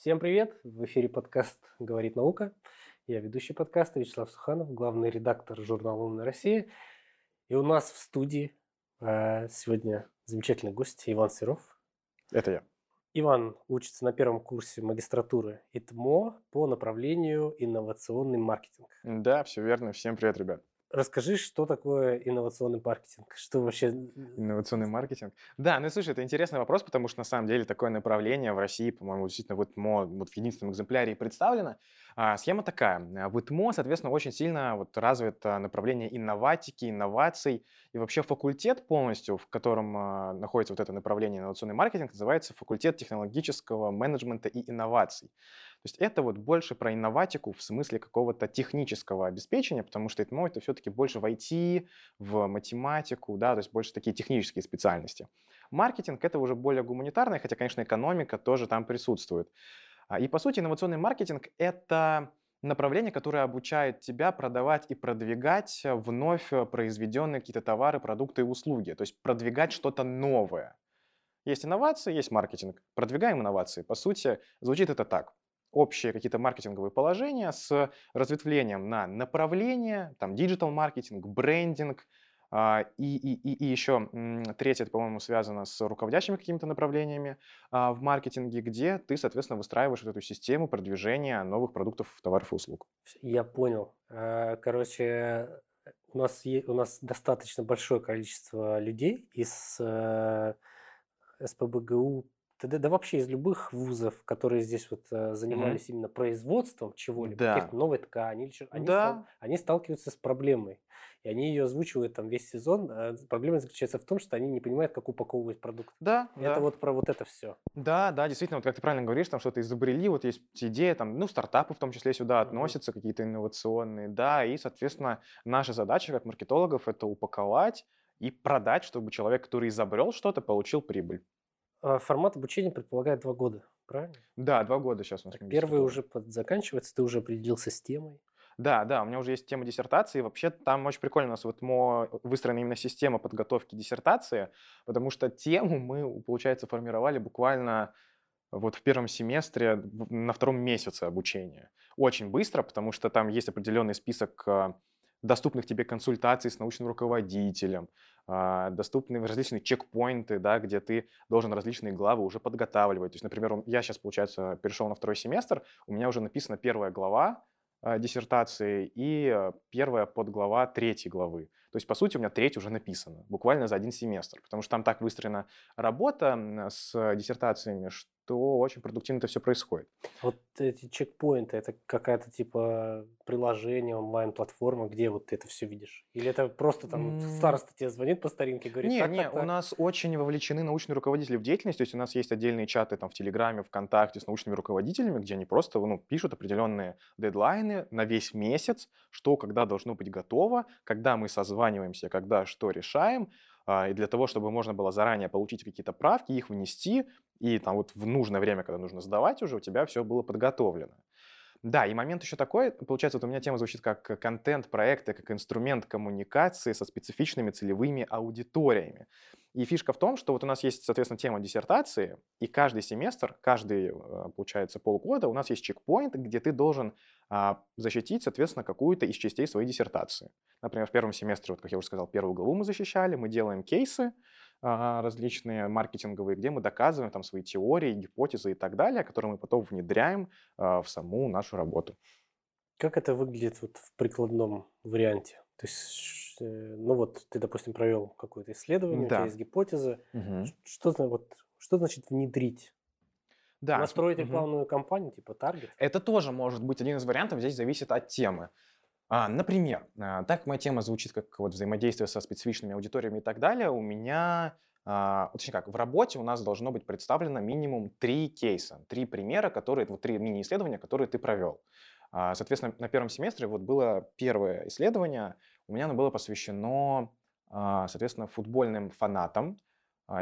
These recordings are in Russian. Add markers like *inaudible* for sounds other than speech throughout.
Всем привет! В эфире подкаст «Говорит наука». Я ведущий подкаста Вячеслав Суханов, главный редактор журнала «Умная Россия». И у нас в студии э, сегодня замечательный гость Иван Серов. Это я. Иван учится на первом курсе магистратуры ИТМО по направлению инновационный маркетинг. Да, все верно. Всем привет, ребят. Расскажи, что такое инновационный маркетинг? Что вообще... Инновационный маркетинг? Да, ну слушай, это интересный вопрос, потому что на самом деле такое направление в России, по-моему, действительно в ИТМО вот в единственном экземпляре представлено. А, схема такая. В ИТМО, соответственно, очень сильно вот развито направление инноватики, инноваций. И вообще факультет полностью, в котором а, находится вот это направление инновационный маркетинг, называется факультет технологического менеджмента и инноваций. То есть это вот больше про инноватику в смысле какого-то технического обеспечения, потому что ИТМО это все-таки больше в IT, в математику, да, то есть больше такие технические специальности. Маркетинг это уже более гуманитарное, хотя, конечно, экономика тоже там присутствует. А, и по сути инновационный маркетинг это направление, которое обучает тебя продавать и продвигать вновь произведенные какие-то товары, продукты и услуги, то есть продвигать что-то новое. Есть инновации, есть маркетинг. Продвигаем инновации. По сути, звучит это так общие какие-то маркетинговые положения с разветвлением на направление, там, digital маркетинг, брендинг, а, и, и, и, и еще третье, это, по-моему, связано с руководящими какими-то направлениями а, в маркетинге, где ты, соответственно, выстраиваешь вот эту систему продвижения новых продуктов, товаров и услуг. Я понял. А, короче, у нас, у нас достаточно большое количество людей из э, СПБГУ да, да вообще из любых вузов, которые здесь вот э, занимались mm-hmm. именно производством чего-либо, да. каких-то новой ткани или они, да. стал, они сталкиваются с проблемой. И они ее озвучивают там весь сезон. А проблема заключается в том, что они не понимают, как упаковывать продукт. Да. Это да. вот про вот это все. Да, да, действительно, вот как ты правильно говоришь, там что-то изобрели, вот есть идея, там, ну, стартапы в том числе сюда mm-hmm. относятся, какие-то инновационные, да, и, соответственно, наша задача как маркетологов это упаковать и продать, чтобы человек, который изобрел что-то, получил прибыль. А формат обучения предполагает два года, правильно? Да, два года сейчас у нас. первый уже под, заканчивается, ты уже определился с темой. Да, да, у меня уже есть тема диссертации. Вообще там очень прикольно у нас вот мо, выстроена именно система подготовки диссертации, потому что тему мы, получается, формировали буквально вот в первом семестре, на втором месяце обучения. Очень быстро, потому что там есть определенный список а, доступных тебе консультаций с научным руководителем, а, доступны различные чекпоинты, да, где ты должен различные главы уже подготавливать. То есть, например, я сейчас, получается, перешел на второй семестр, у меня уже написана первая глава а, диссертации и а, первая подглава третьей главы. То есть, по сути, у меня треть уже написана, буквально за один семестр, потому что там так выстроена работа с диссертациями, что очень продуктивно это все происходит. Вот эти чекпоинты, это какая-то типа приложение, онлайн-платформа, где вот ты это все видишь? Или это просто там mm. староста тебе звонит по старинке и говорит, Нет, так, нет, так, у нас очень вовлечены научные руководители в деятельность, то есть у нас есть отдельные чаты там в Телеграме, ВКонтакте с научными руководителями, где они просто ну, пишут определенные дедлайны на весь месяц, что когда должно быть готово, когда мы созваниваемся, когда что решаем, а, и для того, чтобы можно было заранее получить какие-то правки, их внести, и там вот в нужное время, когда нужно сдавать уже, у тебя все было подготовлено. Да, и момент еще такой, получается, вот у меня тема звучит как контент проекта, как инструмент коммуникации со специфичными целевыми аудиториями. И фишка в том, что вот у нас есть, соответственно, тема диссертации, и каждый семестр, каждый, э, получается, полгода у нас есть чекпоинт, где ты должен а, защитить, соответственно, какую-то из частей своей диссертации. Например, в первом семестре, вот как я уже сказал, первую главу мы защищали, мы делаем кейсы а, различные маркетинговые, где мы доказываем там свои теории, гипотезы и так далее, которые мы потом внедряем а, в саму нашу работу. Как это выглядит вот в прикладном варианте? То есть, э, ну вот ты, допустим, провел какое-то исследование, да. у тебя есть гипотеза. Угу. Что, вот, что значит внедрить? Да. Настроить рекламную угу. кампанию, типа таргет? Это тоже может быть один из вариантов, здесь зависит от темы. А, например, а, так моя тема звучит как вот взаимодействие со специфичными аудиториями и так далее. У меня, а, точнее как, в работе у нас должно быть представлено минимум три кейса, три примера, которые, вот три мини-исследования, которые ты провел. Соответственно, на первом семестре вот было первое исследование, у меня оно было посвящено, соответственно, футбольным фанатам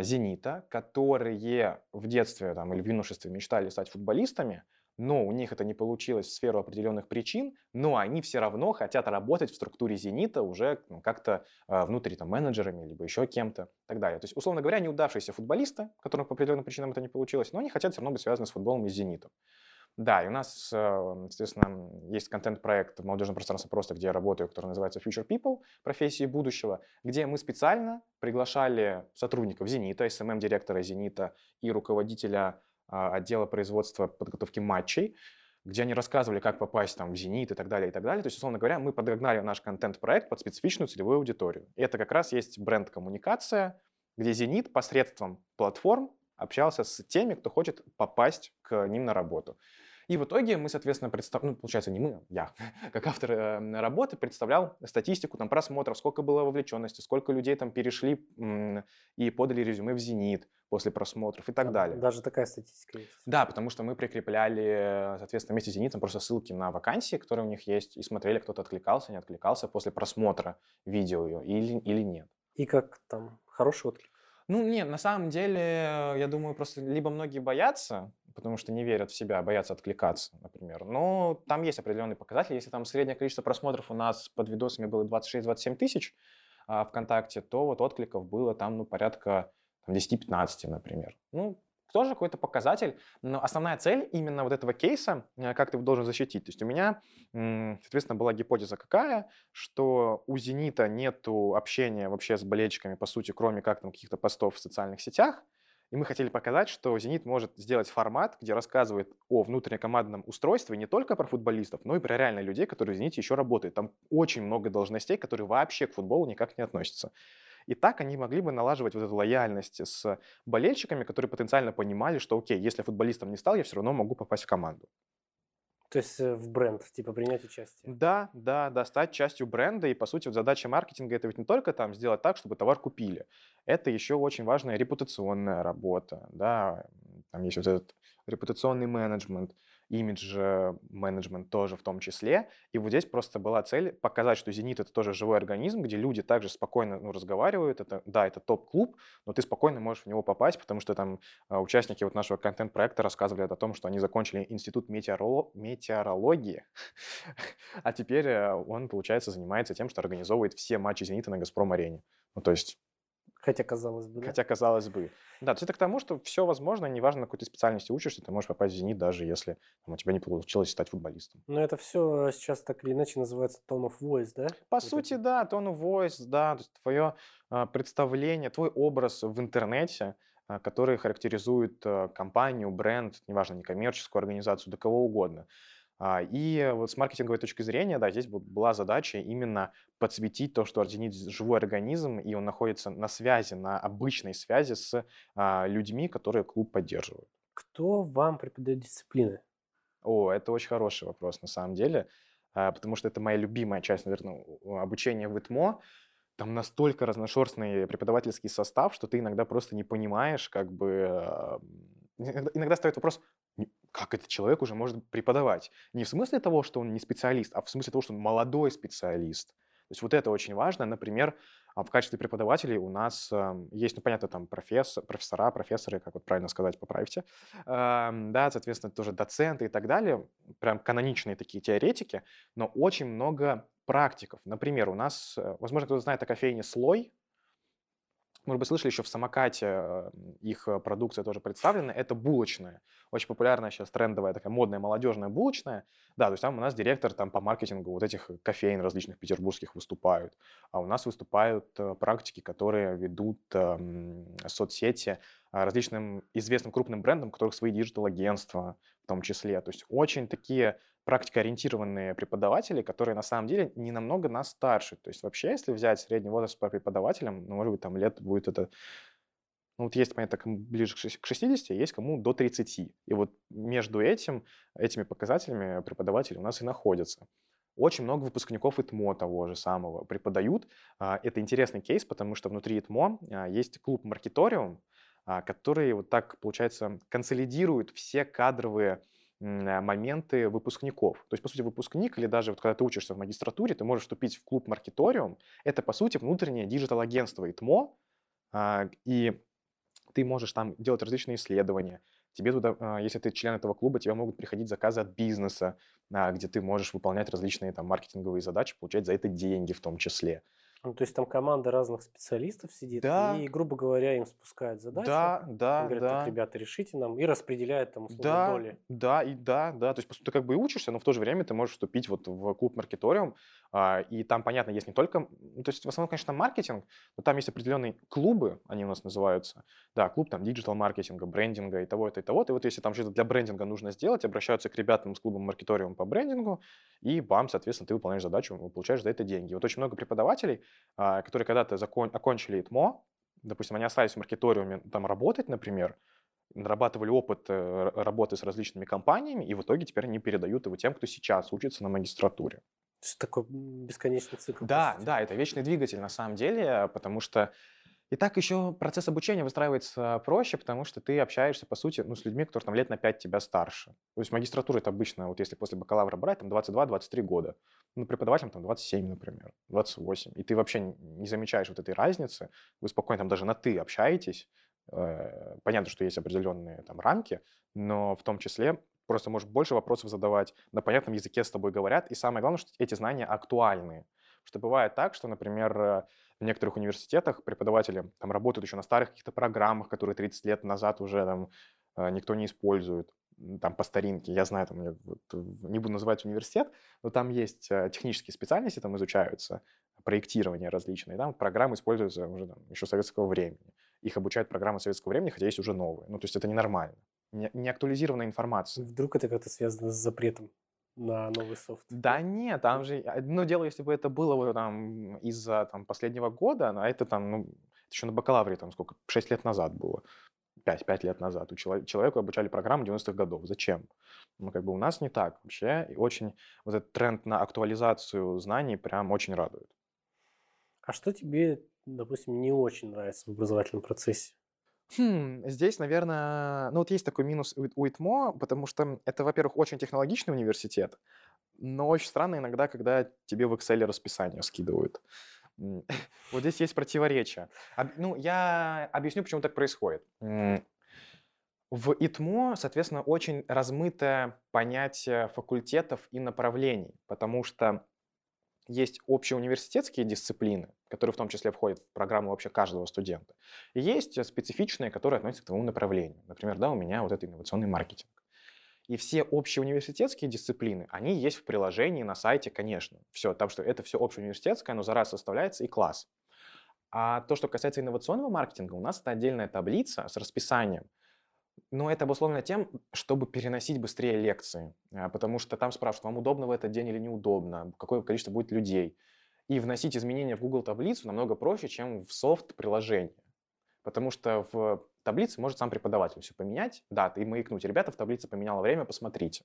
«Зенита», которые в детстве там, или в юношестве мечтали стать футболистами, но у них это не получилось в сферу определенных причин, но они все равно хотят работать в структуре «Зенита» уже ну, как-то э, внутри там, менеджерами, либо еще кем-то и так далее. То есть, условно говоря, неудавшиеся футболисты, которым по определенным причинам это не получилось, но они хотят все равно быть связаны с футболом и «Зенитом». Да, и у нас, э, соответственно, есть контент-проект в молодежном пространстве просто, где я работаю, который называется Future People, профессии будущего, где мы специально приглашали сотрудников «Зенита», СММ-директора «Зенита» и руководителя а, отдела производства подготовки матчей, где они рассказывали, как попасть там в «Зенит» и так далее, и так далее. То есть, условно говоря, мы подогнали наш контент-проект под специфичную целевую аудиторию. И это как раз есть бренд-коммуникация, где «Зенит» посредством платформ общался с теми, кто хочет попасть к ним на работу. И в итоге мы, соответственно, представ... ну, получается, не мы, а я, *laughs* как автор э, работы, представлял статистику там, просмотров, сколько было вовлеченности, сколько людей там перешли и подали резюме в «Зенит», после просмотров и так далее. Даже такая статистика есть. Да, потому что мы прикрепляли, соответственно, вместе с «Зенитом» просто ссылки на вакансии, которые у них есть, и смотрели, кто-то откликался, не откликался после просмотра видео или, или нет. И как там? Хороший отклик? Ну, нет, на самом деле, я думаю, просто либо многие боятся, потому что не верят в себя, боятся откликаться, например. Но там есть определенные показатели. Если там среднее количество просмотров у нас под видосами было 26-27 тысяч а, ВКонтакте, то вот откликов было там, ну, порядка 10-15, например. Ну, тоже какой-то показатель, но основная цель именно вот этого кейса, э, как ты его должен защитить. То есть у меня, соответственно, была гипотеза какая, что у «Зенита» нету общения вообще с болельщиками, по сути, кроме как там каких-то постов в социальных сетях, и мы хотели показать, что «Зенит» может сделать формат, где рассказывает о внутреннекомандном устройстве не только про футболистов, но и про реальных людей, которые в «Зените» еще работают. Там очень много должностей, которые вообще к футболу никак не относятся. И так они могли бы налаживать вот эту лояльность с болельщиками, которые потенциально понимали, что окей, если футболистом не стал, я все равно могу попасть в команду. То есть э, в бренд, типа принять участие. Да, да, да, стать частью бренда. И, по сути, вот задача маркетинга это ведь не только там сделать так, чтобы товар купили. Это еще очень важная репутационная работа. Да, там есть вот этот репутационный менеджмент имидж-менеджмент тоже в том числе. И вот здесь просто была цель показать, что «Зенит» — это тоже живой организм, где люди также спокойно ну, разговаривают. Это, да, это топ-клуб, но ты спокойно можешь в него попасть, потому что там а, участники вот нашего контент-проекта рассказывали о том, что они закончили институт метеоро... метеорологии, *laughs* а теперь э, он, получается, занимается тем, что организовывает все матчи «Зенита» на «Газпром-арене». Ну, то есть Хотя казалось бы. Да? Хотя казалось бы. Да, то есть это к тому, что все возможно, неважно, на какой ты специальности учишься, ты можешь попасть в «Зенит», даже если там, у тебя не получилось стать футболистом. Но это все сейчас так или иначе называется tone of voice, да? По вот сути, это. да, tone of voice, да, то есть твое а, представление, твой образ в интернете, а, который характеризует а, компанию, бренд, неважно, некоммерческую организацию, да кого угодно. А, и вот с маркетинговой точки зрения, да, здесь была задача именно подсветить то, что Артенит живой организм, и он находится на связи, на обычной связи с а, людьми, которые клуб поддерживают. Кто вам преподает дисциплины? О, это очень хороший вопрос на самом деле, а, потому что это моя любимая часть, наверное, обучения в ИТМО. Там настолько разношерстный преподавательский состав, что ты иногда просто не понимаешь, как бы... Иногда стоит вопрос, как этот человек уже может преподавать. Не в смысле того, что он не специалист, а в смысле того, что он молодой специалист. То есть вот это очень важно. Например, а, в качестве преподавателей у нас есть, ну, понятно, там профессор, профессора, профессоры, как вот правильно сказать, поправьте, да, соответственно, тоже доценты и так далее, прям каноничные такие теоретики, но очень много практиков. Например, у нас, э, возможно, кто-то знает о кофейне «Слой», может быть, слышали, еще в самокате э, их э, продукция тоже представлена. Это булочная. Очень популярная сейчас трендовая такая модная молодежная булочная. Да, то есть там у нас директор там по маркетингу вот этих кофеин различных петербургских выступают. А у нас выступают э, практики, которые ведут э, соцсети различным известным крупным брендам, у которых свои digital -агентства в том числе. То есть очень такие практикоориентированные преподаватели, которые на самом деле не намного нас старше. То есть вообще, если взять средний возраст по преподавателям, ну, может быть, там лет будет это... Ну, вот есть, понятно, кому ближе к 60, а есть кому до 30. И вот между этим, этими показателями преподаватели у нас и находятся. Очень много выпускников ИТМО того же самого преподают. А, это интересный кейс, потому что внутри ИТМО а, есть клуб «Маркеториум», который вот так, получается, консолидирует все кадровые моменты выпускников. То есть, по сути, выпускник или даже вот когда ты учишься в магистратуре, ты можешь вступить в клуб Маркеториум. Это, по сути, внутреннее digital -агентство ИТМО, а, и ты можешь там делать различные исследования. Тебе туда, а, если ты член этого клуба, тебе могут приходить заказы от бизнеса, а, где ты можешь выполнять различные там маркетинговые задачи, получать за это деньги в том числе. Ну, то есть там команда разных специалистов сидит, Да. и, грубо говоря, им спускают задачу. Да, да, говорят, да. так, ребята, решите нам, и распределяют там условно Да, доли. да, и да, да. То есть, по сути, ты как бы и учишься, но в то же время ты можешь вступить вот в клуб маркеториум, а, и там, понятно, есть не только... м, То есть, в основном, конечно, маркетинг, но там есть определенные клубы, они у нас называются. Да, клуб там диджитал-маркетинга, брендинга и того-то, и того-то. И вот если там что-то для брендинга нужно сделать, обращаются к ребятам с клубом маркеториум по брендингу, и бам, соответственно, ты выполняешь задачу, получаешь за это деньги. Вот очень много преподавателей, которые когда-то закон- окончили ИТМО, допустим, они остались в маркеториуме там работать, например, нарабатывали опыт э, работы с различными компаниями, и в итоге теперь они передают его тем, кто сейчас учится на магистратуре. То есть такой бесконечный цикл. Да, да, это вечный двигатель на самом деле, потому что и так еще процесс обучения выстраивается проще, потому что ты общаешься, по сути, ну, с людьми, которые там лет на 5 тебя старше. То есть магистратура это обычно, вот если после бакалавра брать, там 22-23 года. Ну, преподавателям там 27, например, 28. И ты вообще не замечаешь вот этой разницы. Вы спокойно там даже на «ты» общаетесь. Э, Понятно, что есть определенные там рамки, но в том числе просто можешь больше вопросов задавать, на понятном языке с тобой говорят. И самое главное, что эти знания актуальны. Что бывает так, что, например, э, в некоторых университетах преподаватели там работают еще на старых каких-то программах, которые 30 лет назад уже там э, никто не использует, там по старинке. Я знаю, там, я не буду называть университет, но там есть э, технические специальности, там изучаются, проектирование различные, там программы используются уже там, еще советского времени. Их обучают программы советского времени, хотя есть уже новые. Ну, то есть это ненормально. Не, не актуализированная информация. Вдруг это как-то связано с запретом на новый софт. Да нет, там же одно дело, если бы это было там из-за там последнего года, а это там, ну, еще на бакалавре там сколько, 6 лет назад было, 5, 5 лет назад. У чело- человеку обучали программу 90-х годов. Зачем? Ну, как бы у нас не так вообще. И очень вот этот тренд на актуализацию знаний прям очень радует. А что тебе, допустим, не очень нравится в образовательном процессе? Хм, здесь, наверное, ну вот есть такой минус у ИТМО, потому что это, во-первых, очень технологичный университет, но очень странно иногда, когда тебе в Excel расписание скидывают. *laughs* Вот здесь есть противоречие. Ну, я объясню, почему так происходит. В ИТМО, соответственно, очень размытое понятие факультетов и направлений, потому что есть общеуниверситетские дисциплины, которые в том числе входят в программу вообще каждого студента. И есть э, специфичные, которые относятся к твоему направлению. Например, да, у меня вот это инновационный маркетинг. И все общеуниверситетские дисциплины, они есть в приложении на сайте, конечно. Все, там что это все общеуниверситетское, оно за раз составляется и класс. А то, что касается инновационного маркетинга, у нас это отдельная таблица с расписанием. Но это обусловлено тем, чтобы переносить быстрее лекции. А, Потому что там спрашивают, вам удобно в этот день или неудобно, какое количество будет людей. И вносить изменения в Google таблицу намного проще, чем в софт приложение. Потому что в таблице может сам преподаватель все поменять, даты и маякнуть. Ребята, в таблице поменяло время, посмотрите.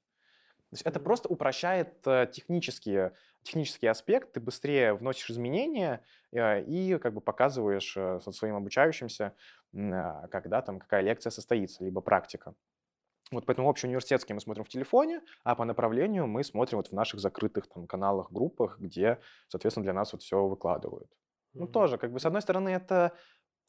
То есть это просто упрощает э, технические, технический аспект, ты быстрее вносишь изменения э, и как бы показываешь э, своим обучающимся, а, когда там какая лекция состоится, либо практика. Вот поэтому общеуниверситетские мы смотрим в телефоне, а по направлению мы смотрим вот в наших закрытых там каналах, группах, где, соответственно, для нас вот все выкладывают. Ну, Мгм. тоже, как бы, с одной стороны, это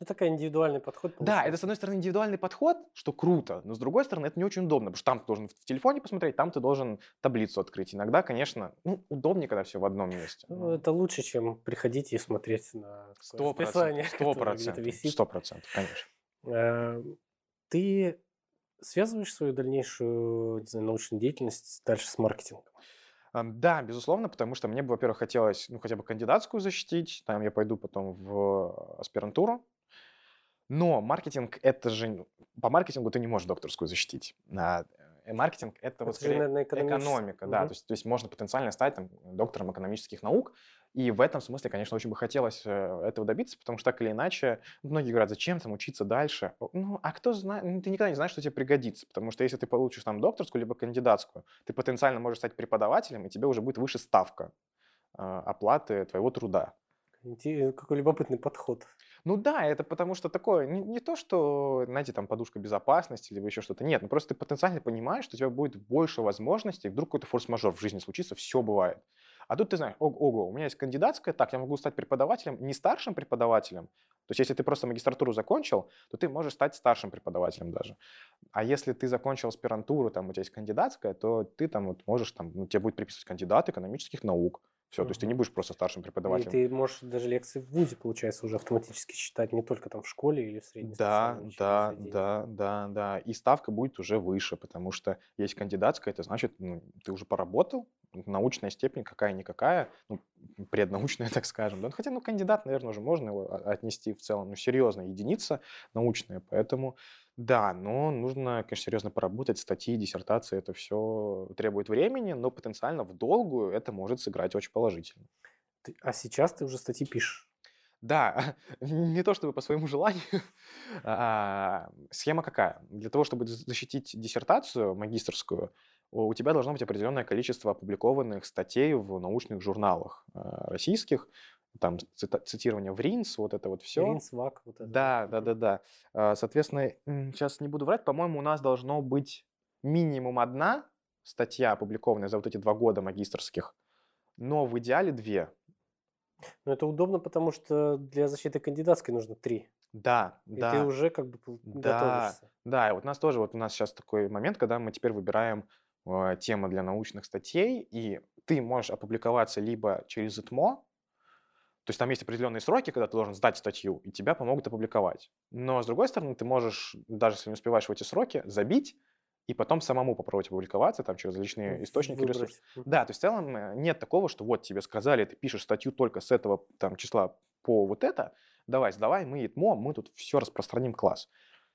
Это такой индивидуальный подход да, это, с получается. одной стороны, индивидуальный подход, что круто, но с другой стороны, это не очень удобно, потому что там ты должен в телефоне посмотреть, там ты должен таблицу открыть. Иногда, конечно, ну, удобнее, когда все в одном месте. Ну, но это лучше, чем приходить и смотреть на расписание, *laughs* которое где-то висит. сто процентов, конечно. Э, Ты связываешь свою дальнейшую, не знаю, научную деятельность дальше с маркетингом? Да, безусловно, потому что мне бы, во-первых, хотелось, ну, хотя бы кандидатскую защитить, там я пойду потом в аспирантуру, но маркетинг это же, ну, по маркетингу ты не можешь докторскую защитить. А, э, маркетинг это, вот Это же, скорее наверное, экономика, да, Мгм. то есть, то есть можно потенциально стать там, доктором экономических наук, и в этом смысле, конечно, очень бы хотелось э, этого добиться, потому что так или иначе, многие говорят, зачем там учиться дальше? Ну, а кто знает, ну, ты никогда не знаешь, что тебе пригодится, потому что если ты получишь там докторскую либо кандидатскую, ты потенциально можешь стать преподавателем, и тебе уже будет выше ставка э, оплаты твоего труда. Какой любопытный подход. Ну да, это потому что такое, не, не то, что, знаете, там подушка безопасности или еще что-то, нет, ну просто ты потенциально понимаешь, что у тебя будет больше возможностей, вдруг какой-то форс-мажор в жизни случится, все бывает. А тут ты знаешь, ого, у меня есть кандидатская, так, я могу стать преподавателем, не старшим преподавателем, то есть если ты просто магистратуру закончил, то ты можешь стать старшим преподавателем даже. А если ты закончил аспирантуру, там у тебя есть кандидатская, то ты там вот можешь, там, ну, тебе будет приписывать кандидат экономических наук. Все, то есть ты не будешь просто старшим И преподавателем. ты можешь даже лекции в ВУЗе, получается, уже автоматически читать, не только там в школе или в среднем Да, да, да, да, да. И ставка будет уже выше, потому что есть кандидатская, это значит, ну, ты уже поработал, научная степень какая-никакая, ну, преднаучная, *laughs* так скажем. Да? Хотя, ну, кандидат, наверное, уже можно его о- отнести в целом, ну, серьезно, единица научная, поэтому, да, но нужно, конечно, серьезно поработать, статьи, диссертации, это все требует времени, но потенциально в долгую это может сыграть очень положительно. Ты- а сейчас ты уже статьи пишешь. Да, *laughs* не то чтобы по своему желанию. *laughs* А, Схема какая? Для того, чтобы защитить диссертацию магистрскую, у тебя должно быть определенное количество опубликованных статей в научных журналах а, российских, там цитирование в РИНС, вот это вот все. Ринс, ВАК, вот это. Да, да, да, да. Соответственно, сейчас не буду врать, по-моему, у нас должно быть минимум одна статья, опубликованная за вот эти два года магистрских, но в идеале две. Но это удобно, потому что для защиты кандидатской нужно три. Да, И да. ты уже как бы Да, готовишься. да, и вот у нас тоже, вот у нас сейчас такой момент, когда мы теперь выбираем э, темы для научных статей, и ты можешь опубликоваться либо через ИТМО, то есть там есть определенные сроки, когда ты должен сдать статью, и тебя помогут опубликовать. Но с другой стороны, ты можешь, даже если не успеваешь в эти сроки, забить и потом самому попробовать опубликоваться там через различные источники Выбрать. Да, то есть в целом э, нет такого, что вот тебе сказали, ты пишешь статью только с этого там числа по вот это, давай, сдавай, мы ИТМО, мы тут все распространим класс.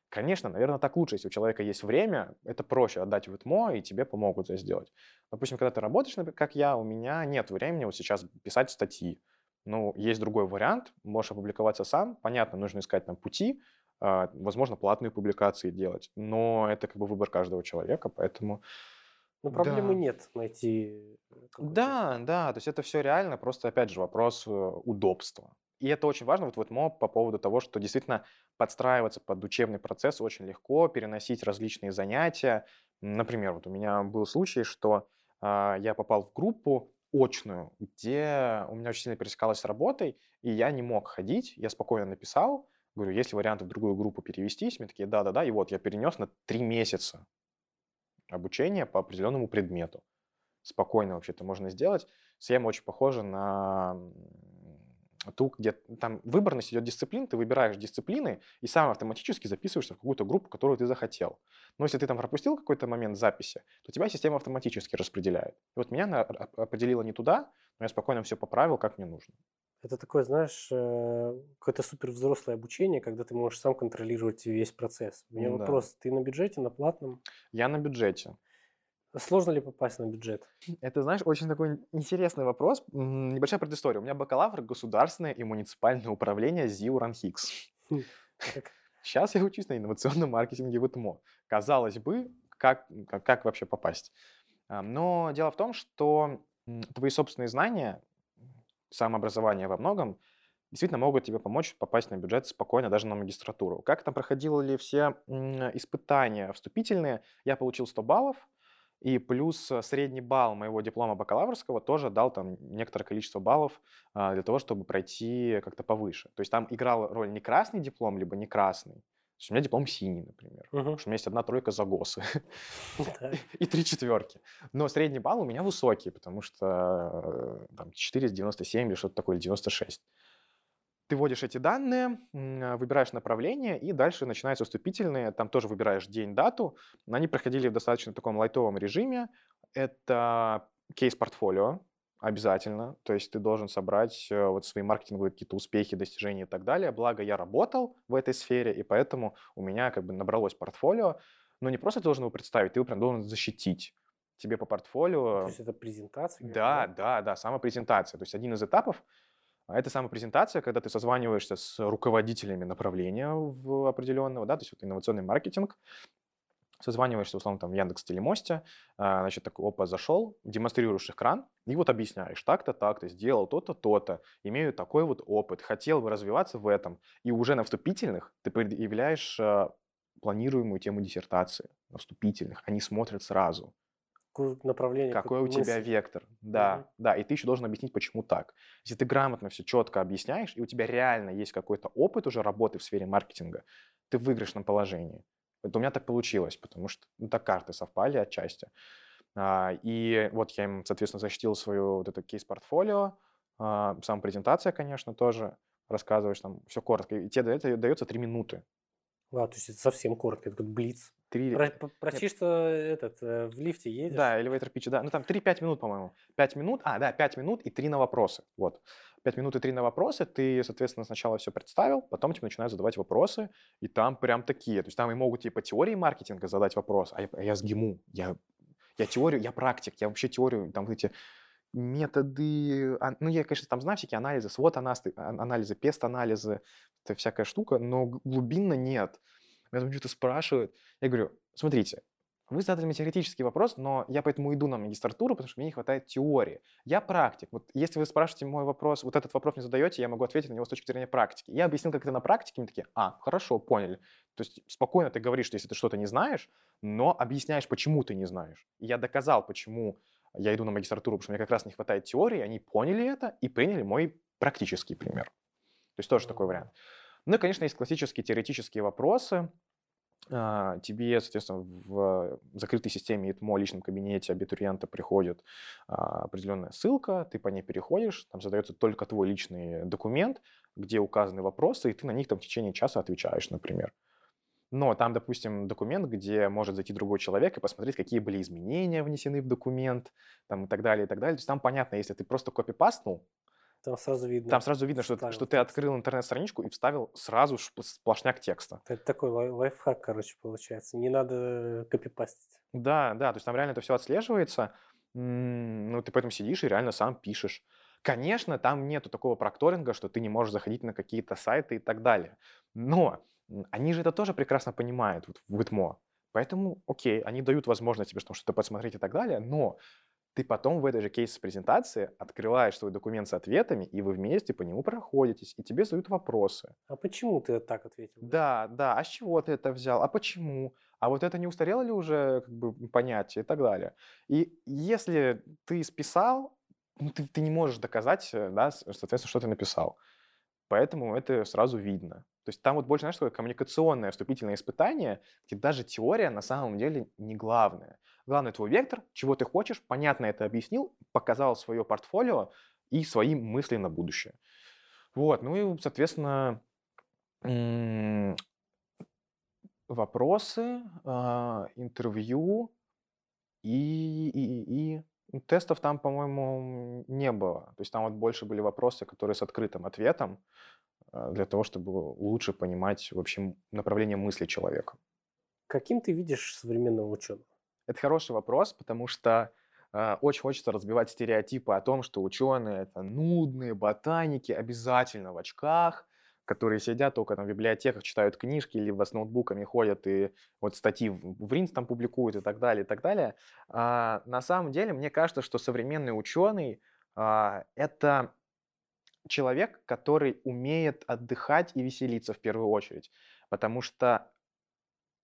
Конечно, наверное, так лучше, если у человека есть время, это проще отдать в ИТМО, и тебе помогут это сделать. Допустим, когда ты работаешь, как я, у меня нет времени вот сейчас писать статьи. Ну, есть другой вариант, можешь опубликоваться сам, понятно, нужно искать там пути, а, возможно, платные публикации делать, но это как бы выбор каждого человека, поэтому Но проблемы Да. нет найти. э, да, да, то есть это все реально, просто опять же вопрос э, удобства. И это очень важно вот в ИТМО по поводу того, что действительно подстраиваться под учебный процесс очень легко, переносить различные занятия. Например, вот у меня был случай, что а, я попал в группу очную, где у меня очень сильно пересекалось с работой, и я не мог ходить. Я спокойно написал, говорю, есть ли варианты в другую группу перевестись? Мне такие, да-да-да, и вот я перенес на три месяца обучение по определенному предмету. Спокойно вообще это можно сделать. Схема очень похожа на ту, где там выборность идет дисциплин, ты выбираешь дисциплины и сам автоматически записываешься в какую-то группу, которую ты захотел. Но если ты там пропустил какой-то момент записи, то тебя система автоматически распределяет. И вот меня на- оп- определила не туда, но я спокойно все поправил, как мне нужно. Это такое, знаешь, э, какое-то супер взрослое обучение, когда ты можешь сам контролировать весь процесс. У меня Да. вопрос, ты на бюджете, на платном? Я на бюджете. Сложно ли попасть на бюджет? Это, знаешь, очень такой интересный вопрос. Небольшая предыстория. У меня бакалавр государственное и муниципальное управление ЗИУ РАНХИКС. Хм, Сейчас *laughs* я учусь на инновационном маркетинге в ИТМО. Казалось бы, как, как, как вообще попасть? А, Но дело в том, что твои собственные знания, самообразование во многом, действительно могут тебе помочь попасть на бюджет спокойно, даже на магистратуру. Как там проходило ли все испытания вступительные, я получил 100 баллов, и плюс э, средний балл моего диплома бакалаврского тоже дал там некоторое количество баллов а, для того, чтобы пройти как-то повыше. То есть там играл роль не красный диплом, либо не красный. То есть у меня диплом синий, например. Мгм. Потому что у меня есть одна тройка за ГОСы *laughs* *laughs* и три четверки. Но средний балл у меня высокий, потому что э, там 4 из 97 или что-то такое, или 96. Ты вводишь эти данные, а, выбираешь направление, и дальше начинаются вступительные. Там тоже выбираешь день, дату. Они проходили в достаточно таком лайтовом режиме. Это кейс-портфолио обязательно. То есть ты должен собрать э, вот свои маркетинговые какие-то успехи, достижения и так далее. Благо я работал в этой сфере, и поэтому у меня как бы набралось портфолио. Но не просто ты должен его представить, ты его прям должен защитить. Тебе по То портфолио... есть это презентация? Да, да, да, самопрезентация. То есть один из этапов это самопрезентация, когда ты созваниваешься с руководителями направления в определенного, да, то есть вот инновационный маркетинг, созваниваешься, условно, там, в Яндекс Телемосте, а, значит, такой, опа, зашел, демонстрируешь экран, и вот объясняешь, так-то, так-то, сделал то-то, то-то, имею такой вот опыт, хотел бы развиваться в этом, и уже на вступительных ты предъявляешь а, планируемую тему диссертации, на вступительных, они смотрят сразу, Какое направление? какой у какую тебя вектор. Да, Мгм. да, и ты еще должен объяснить, почему так. Если ты грамотно все четко объясняешь, и у тебя реально есть какой-то опыт уже работы в сфере маркетинга, ты в выигрышном положении. Это у меня так получилось, потому что ну, так карты совпали отчасти. А, И вот я им, соответственно, защитил свое вот это кейс-портфолио, а, сам презентация, конечно, тоже рассказываешь там все коротко. И тебе это дается три минуты. А, то есть это совсем коротко, это как блиц. Три... Про, почти что этот, э, в лифте едешь. Да, elevator pitch, да. Ну там 3-5 минут, по-моему. 5 минут, а, да, 5 минут и 3 на вопросы. Вот. 5 минут и 3 на вопросы. Ты, соответственно, сначала все представил, потом тебе начинают задавать вопросы, и там прям такие. То есть там и могут тебе по теории маркетинга задать вопрос, а я, а я сгиму. Я, я теорию, я практик, я вообще теорию, там эти методы, ну, я, конечно, там знаю всякие анализы, свод-анализы, анализы, пест-анализы, это всякая штука, но глубинно нет. Меня там что-то спрашивают. Я говорю, смотрите, вы задали мне теоретический вопрос, но я поэтому иду на магистратуру, потому что мне не хватает теории. Я практик. Вот если вы спрашиваете мой вопрос, вот этот вопрос мне задаете, я могу ответить на него с точки зрения практики. Я объяснил, как это на практике, они такие, а, хорошо, поняли. То есть спокойно ты говоришь, что если ты что-то не знаешь, но объясняешь, почему ты не знаешь. И я доказал, почему я иду на магистратуру, потому что мне как раз не хватает теории, они поняли это и приняли мой практический пример. То есть тоже такой вариант. Ну и, конечно, есть классические теоретические вопросы. А, Тебе, соответственно, в закрытой системе ИТМО личном кабинете абитуриента приходит а, определенная ссылка, ты по ней переходишь, там задается только твой личный документ, где указаны вопросы, и ты на них там в течение часа отвечаешь, например. Но там, допустим, документ, где может зайти другой человек и посмотреть, какие были изменения внесены в документ, там и так далее, и так далее. То есть там понятно, если ты просто копипастнул, Там сразу видно. там сразу видно, что, вставил что ты открыл интернет-страничку и вставил сразу сплошняк текста. Это такой лай- лайфхак, короче, получается. Не надо копипастить. Да, да, то есть там реально это все отслеживается. Ну, ты поэтому сидишь и реально сам пишешь. Конечно, там нету такого прокторинга, что ты не можешь заходить на какие-то сайты и так далее. Но они же это тоже прекрасно понимают вот, в ИТМО. Поэтому, окей, они дают возможность тебе что-то посмотреть и так далее, но ты потом в этой же кейс-презентации открываешь свой документ с ответами, и вы вместе по нему проходитесь, и тебе задают вопросы. А почему ты так ответил? Да, да, а с чего ты это взял? А почему? А вот это не устарело ли уже как бы, понятие и так далее? И если ты списал, ну, ты, ты не можешь доказать, э, да, соответственно, что ты написал. Поэтому это сразу видно. То есть там вот больше, знаешь, такое коммуникационное вступительное испытание, где даже теория на самом деле не главное. Главное твой вектор, чего ты хочешь, понятно это объяснил, показал свое портфолио и свои мысли на будущее. Вот, ну и, соответственно, вопросы, а, интервью и, и, и- тестов там, по-моему, не было. То есть там вот больше были вопросы, которые с открытым ответом а, для того, чтобы лучше понимать, в общем, направление мысли человека. Каким ты видишь современного ученого? Это хороший вопрос, потому что а, очень хочется разбивать стереотипы о том, что ученые это нудные ботаники, обязательно в очках, которые сидят только там в библиотеках, читают книжки, либо с ноутбуками ходят и вот статьи в РИНС там публикуют и так далее, и так далее. А, на самом деле, мне кажется, что современный ученый а, это человек, который умеет отдыхать и веселиться в первую очередь, потому что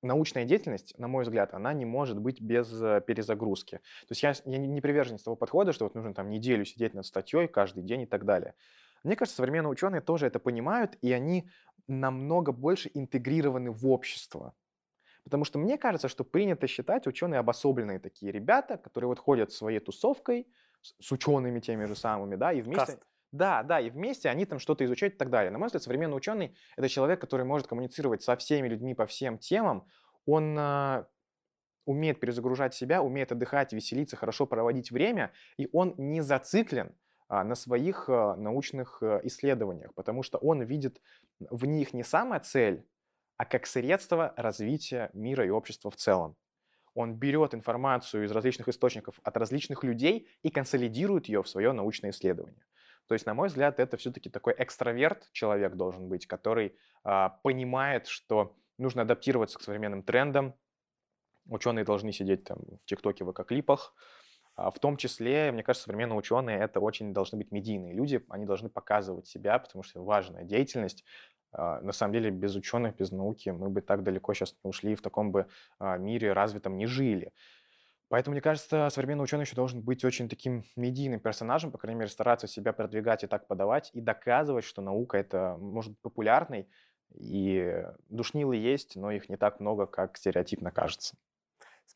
научная деятельность, на мой взгляд, она не может быть без э, перезагрузки. То есть я, я не приверженец того подхода, что вот нужно там неделю сидеть над статьей каждый день и так далее. Мне кажется, современные ученые тоже это понимают, и они намного больше интегрированы в общество. Потому что мне кажется, что принято считать ученые обособленные такие ребята, которые вот ходят своей тусовкой с, учеными теми же самыми, да, и вместе... Каст. Да, да, и вместе они там что-то изучают и так далее. На мой взгляд, современный ученый – это человек, который может коммуницировать со всеми людьми по всем темам. Он а, умеет перезагружать себя, умеет отдыхать, веселиться, хорошо проводить время, и он не зациклен на своих а, научных а, исследованиях, потому что он видит в них не сама цель, а как средство развития мира и общества в целом. Он берет информацию из различных источников от различных людей и консолидирует ее в свое научное исследование. То есть, на мой взгляд, это все-таки такой экстраверт человек должен быть, который а, понимает, что нужно адаптироваться к современным трендам. Ученые должны сидеть там в ТикТоке, в эко-клипах. А, В том числе, мне кажется, современные ученые это очень должны быть медийные люди, они должны показывать себя, потому что важная деятельность. А, На самом деле, без ученых, без науки мы бы так далеко сейчас не ушли, в таком бы а, мире развитом не жили. Поэтому, мне кажется, современный ученый еще должен быть очень таким медийным персонажем, по крайней мере, стараться себя продвигать и так подавать, и доказывать, что наука это может быть популярной, и душнилы есть, но их не так много, как стереотипно кажется.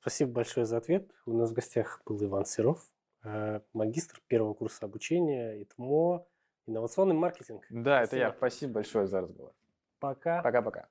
Спасибо большое за ответ. У нас в гостях был Иван Серов, э, магистр первого курса обучения ИТМО, инновационный маркетинг. Да, это я. Спасибо. Спасибо большое за разговор. Пока. Пока-пока.